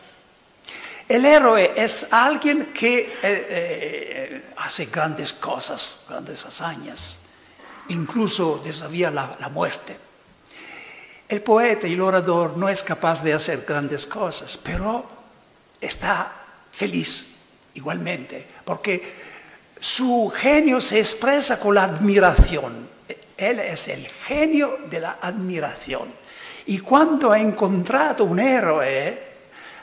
El héroe es alguien que eh, eh, hace grandes cosas, grandes hazañas, incluso desafía la, la muerte. El poeta y el orador no es capaz de hacer grandes cosas, pero está feliz igualmente, porque su genio se expresa con la admiración. Él es el genio de la admiración. Y cuando ha encontrado un héroe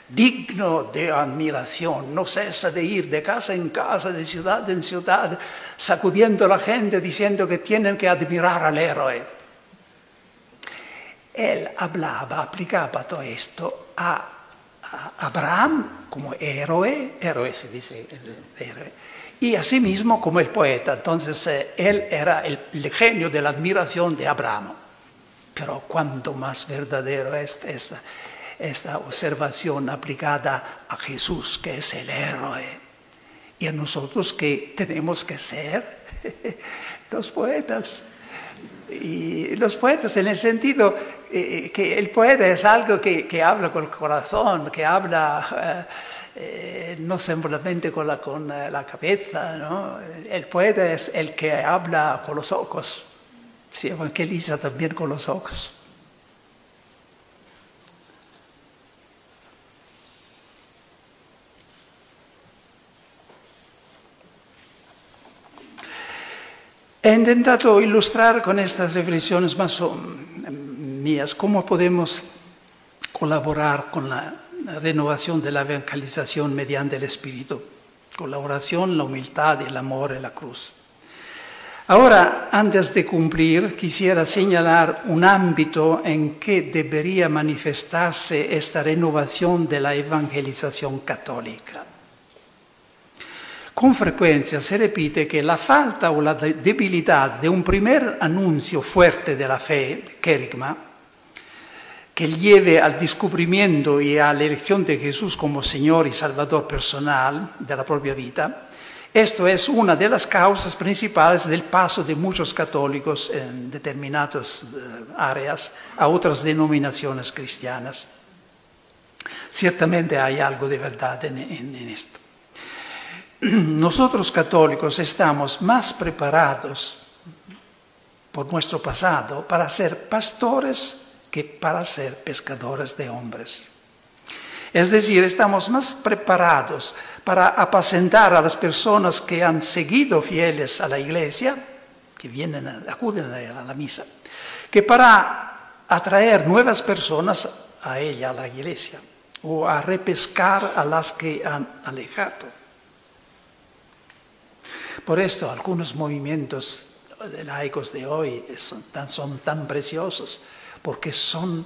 digno de admiración, no cesa de ir de casa en casa, de ciudad en ciudad, sacudiendo a la gente diciendo que tienen que admirar al héroe. Él hablaba, aplicaba todo esto a, Abraham como héroe, héroe se dice, héroe, y asimismo como el poeta. Entonces eh, él era el, genio de la admiración de Abraham. Pero cuánto más verdadero es esta, esta observación aplicada a Jesús, que es el héroe, y a nosotros que tenemos que ser los poetas. Y los poetas en el sentido eh, que el poeta es algo que, habla con el corazón, que habla... Eh, eh, no simplemente con la, con eh, la cabeza, ¿no? El poeta es el que habla con los ojos, se evangeliza también con los ojos. He intentado ilustrar con estas reflexiones más mías cómo podemos colaborar con la renovación de la evangelización mediante el Espíritu. Colaboración, la humildad, el amor en la cruz. Ahora, antes de cumplir, quisiera señalar un ámbito en que debería manifestarse esta renovación de la evangelización católica. Con frecuencia se repite que la falta o la debilidad de un primer anuncio fuerte de la fe, querigma, que lleve al descubrimiento y a la elección de Jesús como Señor y Salvador personal de la propia vida, esto es una de las causas principales del paso de muchos católicos en determinadas eh, áreas a otras denominaciones cristianas. Ciertamente hay algo de verdad en, en esto. nosotros católicos estamos más preparados por nuestro pasado para ser pastores que para ser pescadores de hombres. Es decir, estamos más preparados para apacentar a las personas que han seguido fieles a la iglesia, que vienen, acuden a la misa, que para atraer nuevas personas a ella, a la iglesia, o a repescar a las que han alejado. Por esto algunos movimientos laicos de hoy son tan, preciosos, porque son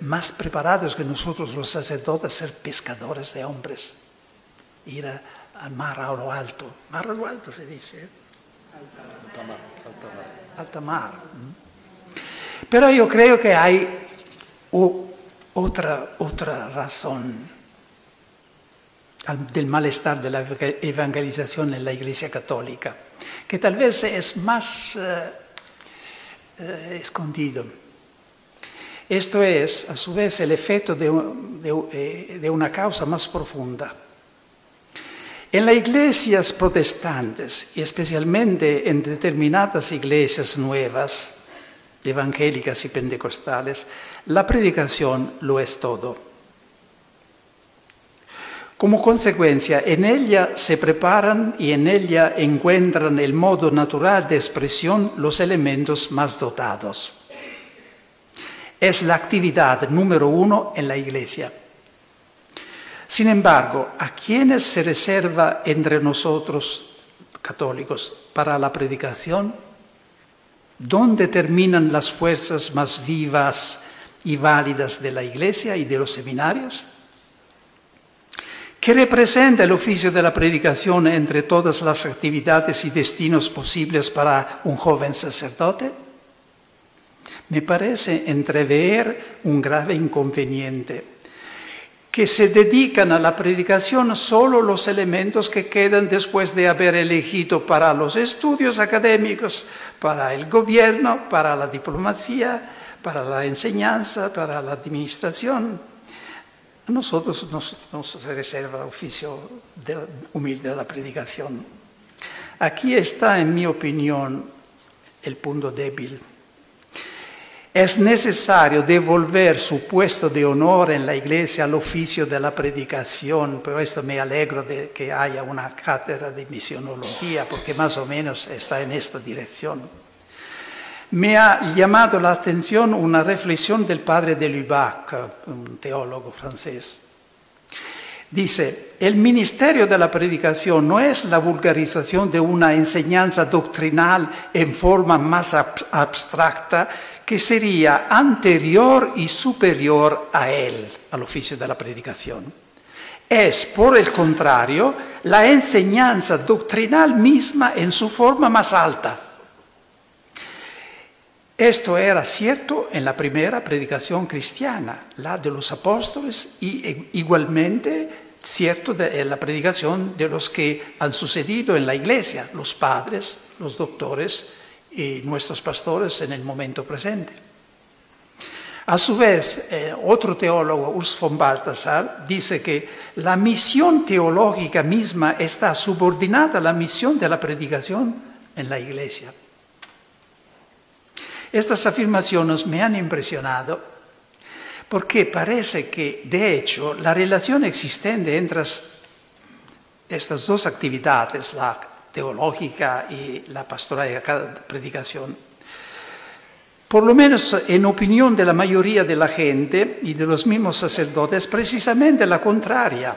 más preparados que nosotros los sacerdotes ser pescadores de hombres, ir al mar a lo alto. Mar a lo alto se dice. ¿eh? Alta mar. Alta mar. Pero yo creo que hay otra, otra razón del malestar de la evangelización en la Iglesia Católica, que tal vez es más eh, eh, escondido. Esto es, a su vez, el efecto de, eh, de una causa más profunda. En las iglesias protestantes, y especialmente en determinadas iglesias nuevas, evangélicas y pentecostales, la predicación lo es todo. Como consecuencia, en ella se preparan y en ella encuentran el modo natural de expresión los elementos más dotados. Es la actividad número uno en la iglesia. Sin embargo, ¿a quiénes se reserva entre nosotros católicos para la predicación? ¿Dónde terminan las fuerzas más vivas y válidas de la iglesia y de los seminarios? ¿Qué representa el oficio de la predicación entre todas las actividades y destinos posibles para un joven sacerdote? Me parece entrever un grave inconveniente, que se dedican a la predicación solo los elementos que quedan después de haber elegido para los estudios académicos, para el gobierno, para la diplomacia, para la enseñanza, para la administración. A nosotros nos, reserva el oficio humilde de la predicación. Aquí está, en mi opinión, el punto débil. Es necesario devolver su puesto de honor en la iglesia al oficio de la predicación, pero esto me alegro de que haya una cátedra de misionología, porque más o menos está en esta dirección me ha llamado la atención una reflexión del padre de Lubac, un teólogo francés. Dice, el ministerio de la predicación no es la vulgarización de una enseñanza doctrinal en forma más abstracta que sería anterior y superior a él, al oficio de la predicación. Es, por el contrario, la enseñanza doctrinal misma en su forma más alta esto era cierto en la primera predicación cristiana, la de los apóstoles, y e, igualmente cierto en la predicación de los que han sucedido en la iglesia, los padres, los doctores y nuestros pastores en el momento presente. A su vez, eh, otro teólogo, Urs von Balthasar, dice que la misión teológica misma está subordinada a la misión de la predicación en la iglesia. Estas afirmaciones me han impresionado porque parece que, de hecho, la relación existente entre estas dos actividades, la teológica y la pastoral y la predicación, por lo menos en opinión de la mayoría de la gente y de los mismos sacerdotes, precisamente la contraria.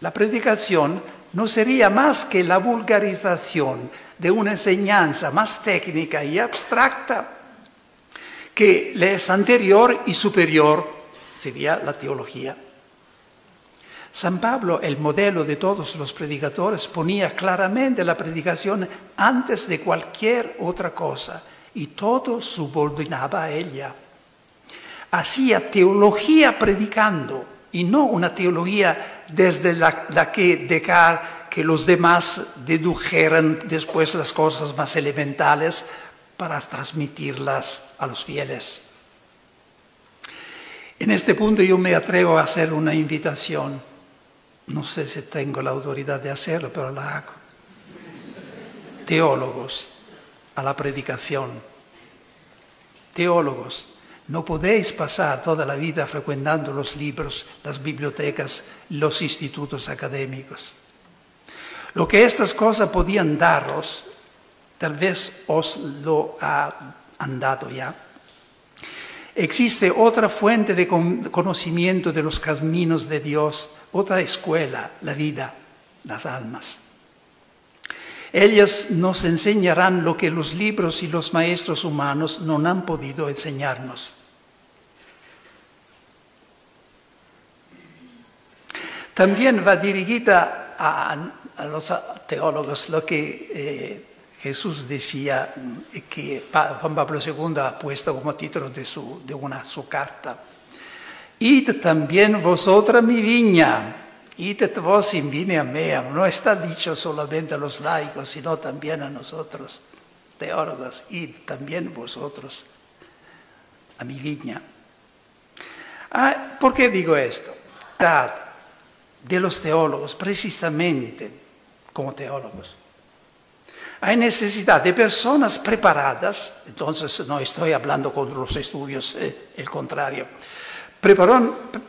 La predicación no sería más que la vulgarización de una enseñanza más técnica y abstracta que le es anterior y superior, sería la teología. San Pablo, el modelo de todos los predicadores, ponía claramente la predicación antes de cualquier otra cosa y todo subordinaba a ella. Hacía teología predicando y no una teología desde la, que dejar que los demás dedujeran después las cosas más elementales para transmitirlas a los fieles. En este punto yo me atrevo a hacer una invitación. No sé si tengo la autoridad de hacerlo, pero la hago. Teólogos a la predicación teólogos, no podéis pasar toda la vida frecuentando los libros, las bibliotecas, los institutos académicos. Lo que estas cosas podían daros, tal vez os lo han dado ya. Existe otra fuente de conocimiento de los caminos de Dios, otra escuela, la vida, las almas. Ellas nos enseñarán lo que los libros y los maestros humanos no han podido enseñarnos. También va dirigida a, los teólogos lo que eh, Jesús decía y que Juan Pablo II ha puesto como título de, una su carta. Id también vosotras mi viña Id vos in vine mea, no está dicho solamente a los laicos, sino también a nosotros, teólogos, id también vosotros a mi viña. Ah, ¿Por qué digo esto? De los teólogos, precisamente como teólogos. Hay necesidad de personas preparadas, entonces no estoy hablando con los estudios, eh, el contrario,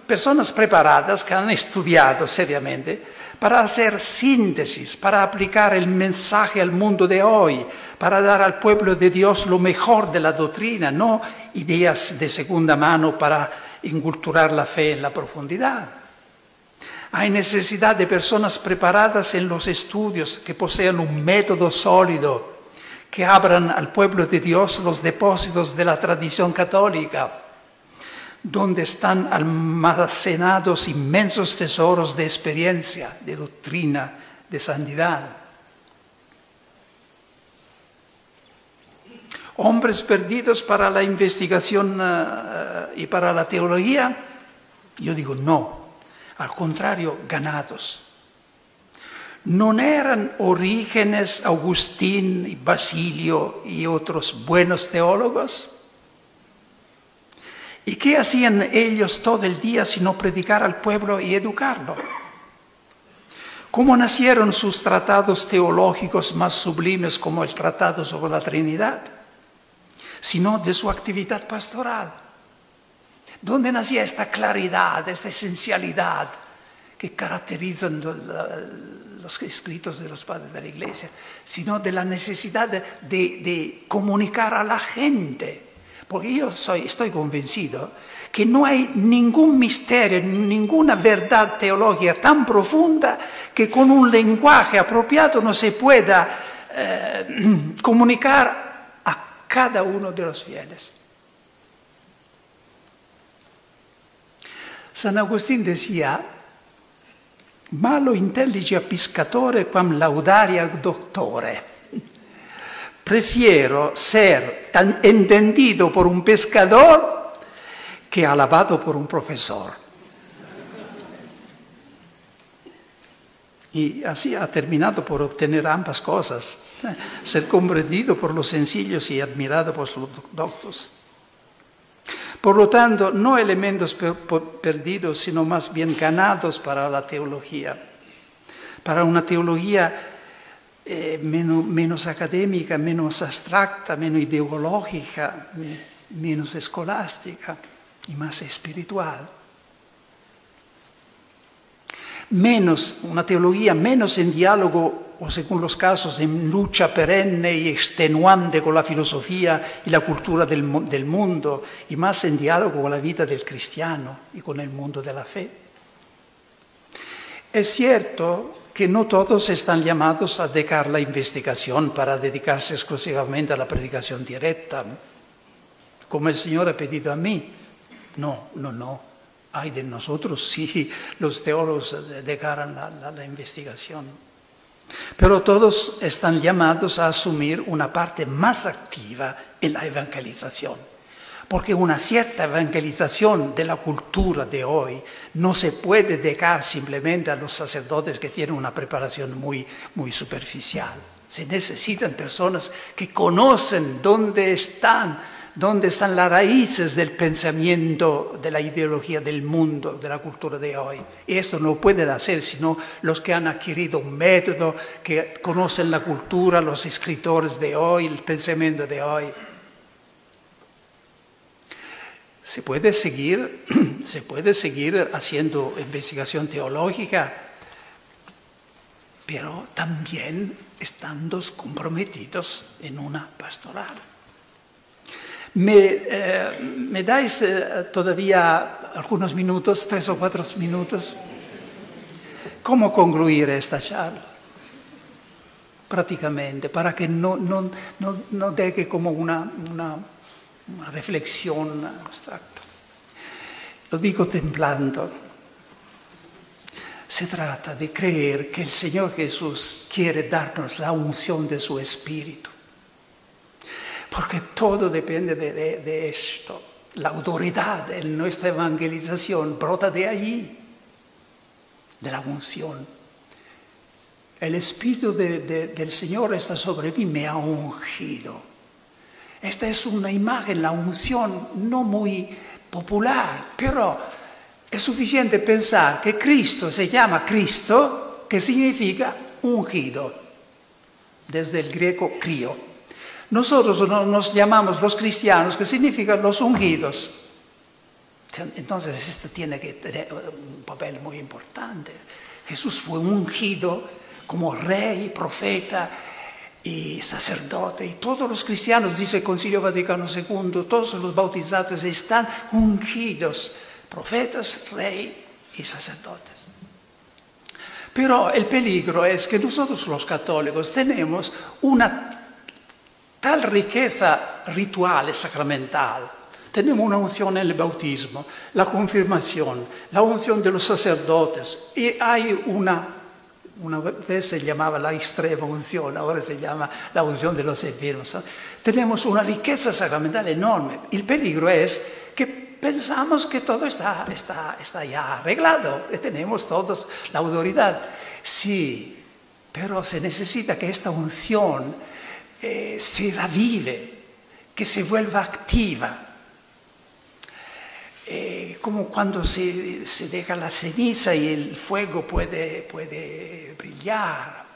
personas preparadas que han estudiado seriamente para hacer síntesis, para aplicar el mensaje al mundo de hoy, para dar al pueblo de Dios lo mejor de la doctrina, no ideas de segunda mano para inculturar la fe en la profundidad. Hay necesidad de personas preparadas en los estudios que posean un método sólido, que abran al pueblo de Dios los depósitos de la tradición católica donde están almacenados inmensos tesoros de experiencia, de doctrina, de santidad. Hombres perdidos para la investigación eh, y para la teología, yo digo no, al contrario, ganados. ¿No eran Orígenes, Agustín, Basilio y otros buenos teólogos? ¿Y qué hacían ellos todo el día sino predicar al pueblo y educarlo? ¿Cómo nacieron sus tratados teológicos más sublimes como el Tratado sobre la Trinidad? Sino de su actividad pastoral. ¿Dónde nacía esta claridad, esta esencialidad que caracterizan los escritos de los padres de la Iglesia? Sino de la necesidad de, comunicar a la gente porque yo estoy convencido que no hay ningún misterio, ninguna verdad teológica tan profunda que con un lenguaje apropiado no se pueda eh, comunicar a cada uno de los fieles. San Agustín decía, malo intellige piscatore quam laudaria doctore prefiero ser entendido por un pescador que alabado por un profesor. Y así ha terminado por obtener ambas cosas, ser comprendido por los sencillos y admirado por los doctos. Por lo tanto, no elementos perdidos, sino más bien ganados para la teología, para una teología eh, menos, menos, académica, menos abstracta, menos ideológica, menos escolástica y más espiritual. Menos, una teología menos en diálogo o según los casos en lucha perenne y extenuante con la filosofía y la cultura del, mundo y más en diálogo con la vida del cristiano y con el mundo de la fe. Es cierto que no todos están llamados a dejar la investigación para dedicarse exclusivamente a la predicación directa, como el Señor ha pedido a mí. No, no, no. Hay de nosotros si los teólogos dejaran la investigación. Pero todos están llamados a asumir una parte más activa en la evangelización, porque una cierta evangelización de la cultura de hoy no se puede dejar simplemente a los sacerdotes que tienen una preparación muy, muy superficial. Se necesitan personas que conocen dónde están dónde están las raíces del pensamiento, de la ideología del mundo, de la cultura de hoy. Y esto no pueden hacer sino los que han adquirido un método, que conocen la cultura, los escritores de hoy, el pensamiento de hoy. Se puede seguir, se puede seguir haciendo investigación teológica, pero también estando comprometidos en una pastoral. ¿Me, eh, ¿me dais eh, todavía algunos minutos, tres o cuatro minutos? ¿Cómo concluir esta charla? Prácticamente, para que no, no, no, no deje como una, una, una reflexión abstracta. Lo digo temblando. Se trata de creer que el Señor Jesús quiere darnos la unción de su Espíritu porque todo depende de, esto. La autoridad en nuestra evangelización brota de allí, de la unción. El Espíritu de, de, del Señor está sobre mí, me ha ungido. Esta es una imagen, la unción, no muy popular, pero es suficiente pensar que Cristo se llama Cristo, que significa ungido, desde el griego crío. Nosotros nos llamamos los cristianos, que significa los ungidos. Entonces, esto tiene que tener un papel muy importante. Jesús fue ungido como rey, profeta y sacerdote. Y todos los cristianos, dice el Concilio Vaticano II, todos los bautizados están ungidos, profetas, rey y sacerdotes. Pero el peligro es que nosotros los católicos tenemos una tal riqueza ritual y sacramental. Tenemos una unción en el bautismo, la confirmación, la unción de los sacerdotes y hay una, una vez se llamaba la extrema unción, ahora se llama la unción de los enfermos. Tenemos una riqueza sacramental enorme. El peligro es que pensamos que todo está, está, está ya arreglado, tenemos todos la autoridad. Sí, pero se necesita que esta unción eh, se revive, que se vuelva activa. Eh, como cuando se, se, deja la ceniza y el fuego puede, puede brillar.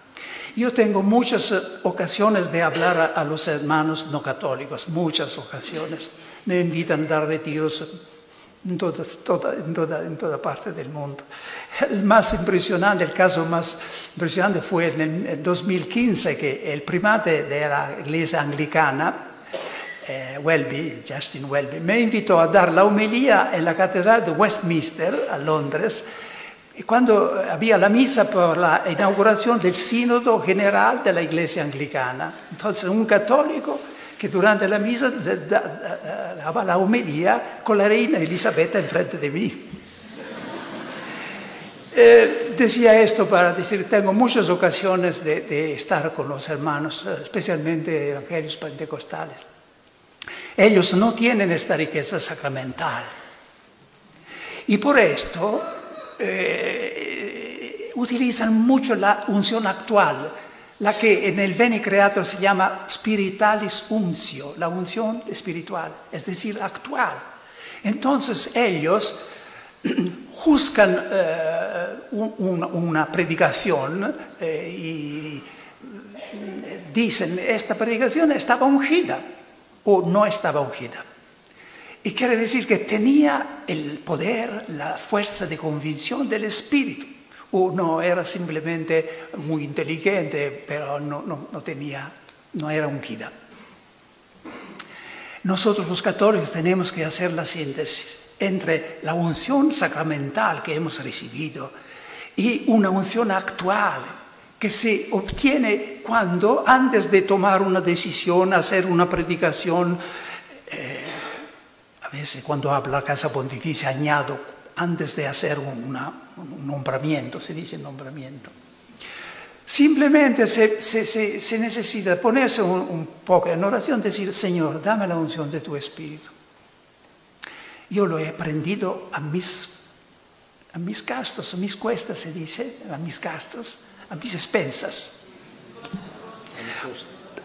Yo tengo muchas ocasiones de hablar a los hermanos no católicos, muchas ocasiones. Me invitan a dar retiros en toda, toda, en, toda, en toda, parte del mundo. El más impresionante, el caso más impresionante fue en el 2015 que el primate de la iglesia anglicana, eh, Welby, Justin Welby, me invitó a dar la homilía en la catedral de Westminster, a Londres, y cuando había la misa por la inauguración del sínodo general de la iglesia anglicana. Entonces un católico que durante la misa daba la homilía con la reina Elisabetta enfrente de mí. Eh, decía esto para decir, tengo muchas ocasiones de, estar con los hermanos, especialmente evangelios pentecostales. Ellos no tienen esta riqueza sacramental. Y por esto eh, utilizan mucho la unción actual, la que en el Veni Creator se llama spiritualis untio, la unción espiritual, es decir, actual. Entonces ellos juzgan eh, una predicación eh, y dicen, esta predicación estaba ungida o no estaba ungida. Y quiere decir que tenía el poder, la fuerza de convicción del Espíritu. O no era simplemente muy inteligente, pero no, no tenía, no era ungida. Nosotros los católicos tenemos que hacer la síntesis entre la unción sacramental que hemos recibido y una unción actual que se obtiene cuando, antes de tomar una decisión, hacer una predicación, eh, a veces cuando habla la Casa Pontificia añado, antes de hacer un nombramiento, se dice nombramiento. Simplemente se, necesita ponerse un, un, poco en oración, decir, Señor, dame la unción de tu Espíritu. Yo lo he aprendido a mis, a mis gastos, a mis cuestas, se dice, a mis gastos a mis expensas.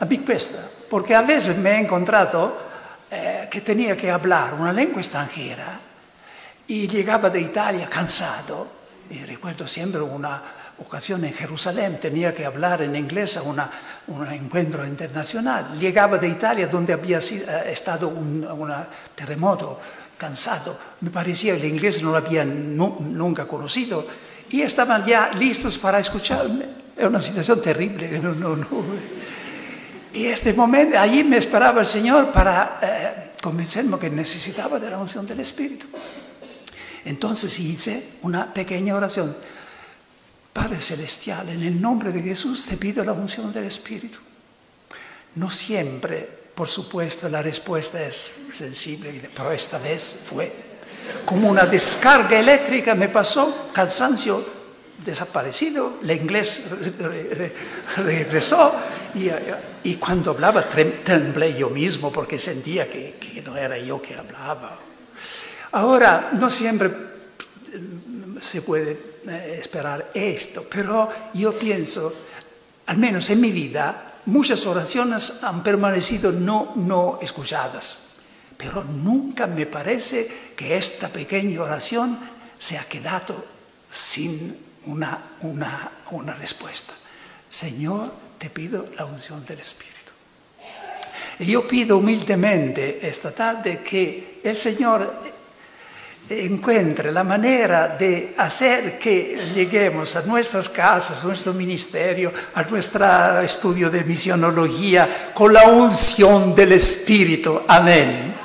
A mi cuesta. Porque a veces me he encontrado eh, que tenía que hablar una lengua extranjera y llegaba de Italia cansado. Y recuerdo siempre una ocasión en Jerusalén, tenía que hablar en inglés a una, un encuentro internacional. Llegaba de Italia donde había eh, estado un, terremoto, cansado. Me parecía el inglés no lo había nunca conocido y estaban ya listos para escucharme. Era una situación terrible. No, no, no. Y este momento, allí me esperaba el Señor para eh, convencerme que necesitaba de la unción del Espíritu. Entonces hice una pequeña oración. Padre Celestial, en el nombre de Jesús te pido la unción del Espíritu. No siempre, por supuesto, la respuesta es sensible, pero esta vez fue como una descarga eléctrica me pasó, cansancio desaparecido, el inglés regresó y, cuando hablaba temblé yo mismo porque sentía que no era yo que hablaba. Ahora, no siempre se puede eh, esperar esto, pero yo pienso, al menos en mi vida, muchas oraciones han permanecido no, no escuchadas. Pero nunca me parece que esta pequeña oración se ha quedado sin una, una, una respuesta. Señor, te pido la unción del Espíritu. Y yo pido humildemente esta tarde que el Señor encuentre la manera de hacer que lleguemos a nuestras casas, a nuestro ministerio, a nuestro estudio de misionología con la unción del Espíritu. Amén.